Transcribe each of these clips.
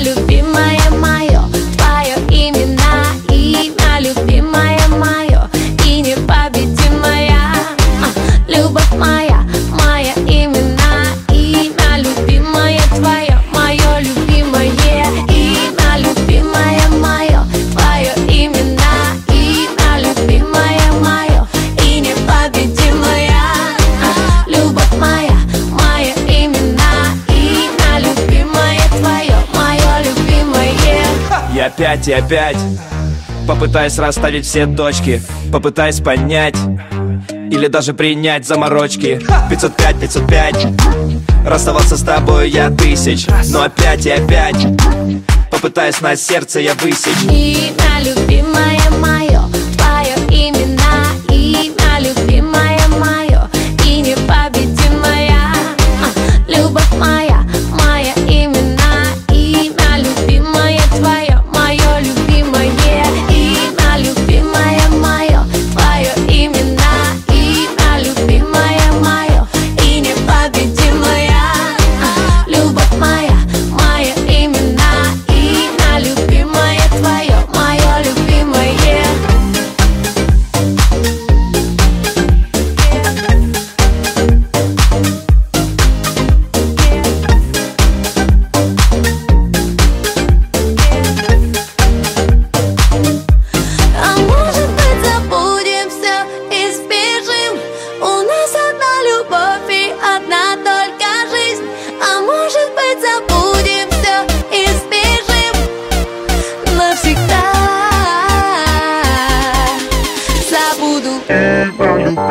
любимая. Опять и опять. Попытаясь расставить все точки. Попытаясь понять. Или даже принять заморочки. 505, 505 Расставаться с тобой я тысяч. Но опять и опять. Попытаясь на сердце я высечь. Имя любимое мое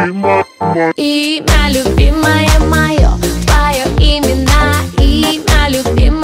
Имя любимое мое, твое имена, имя любимое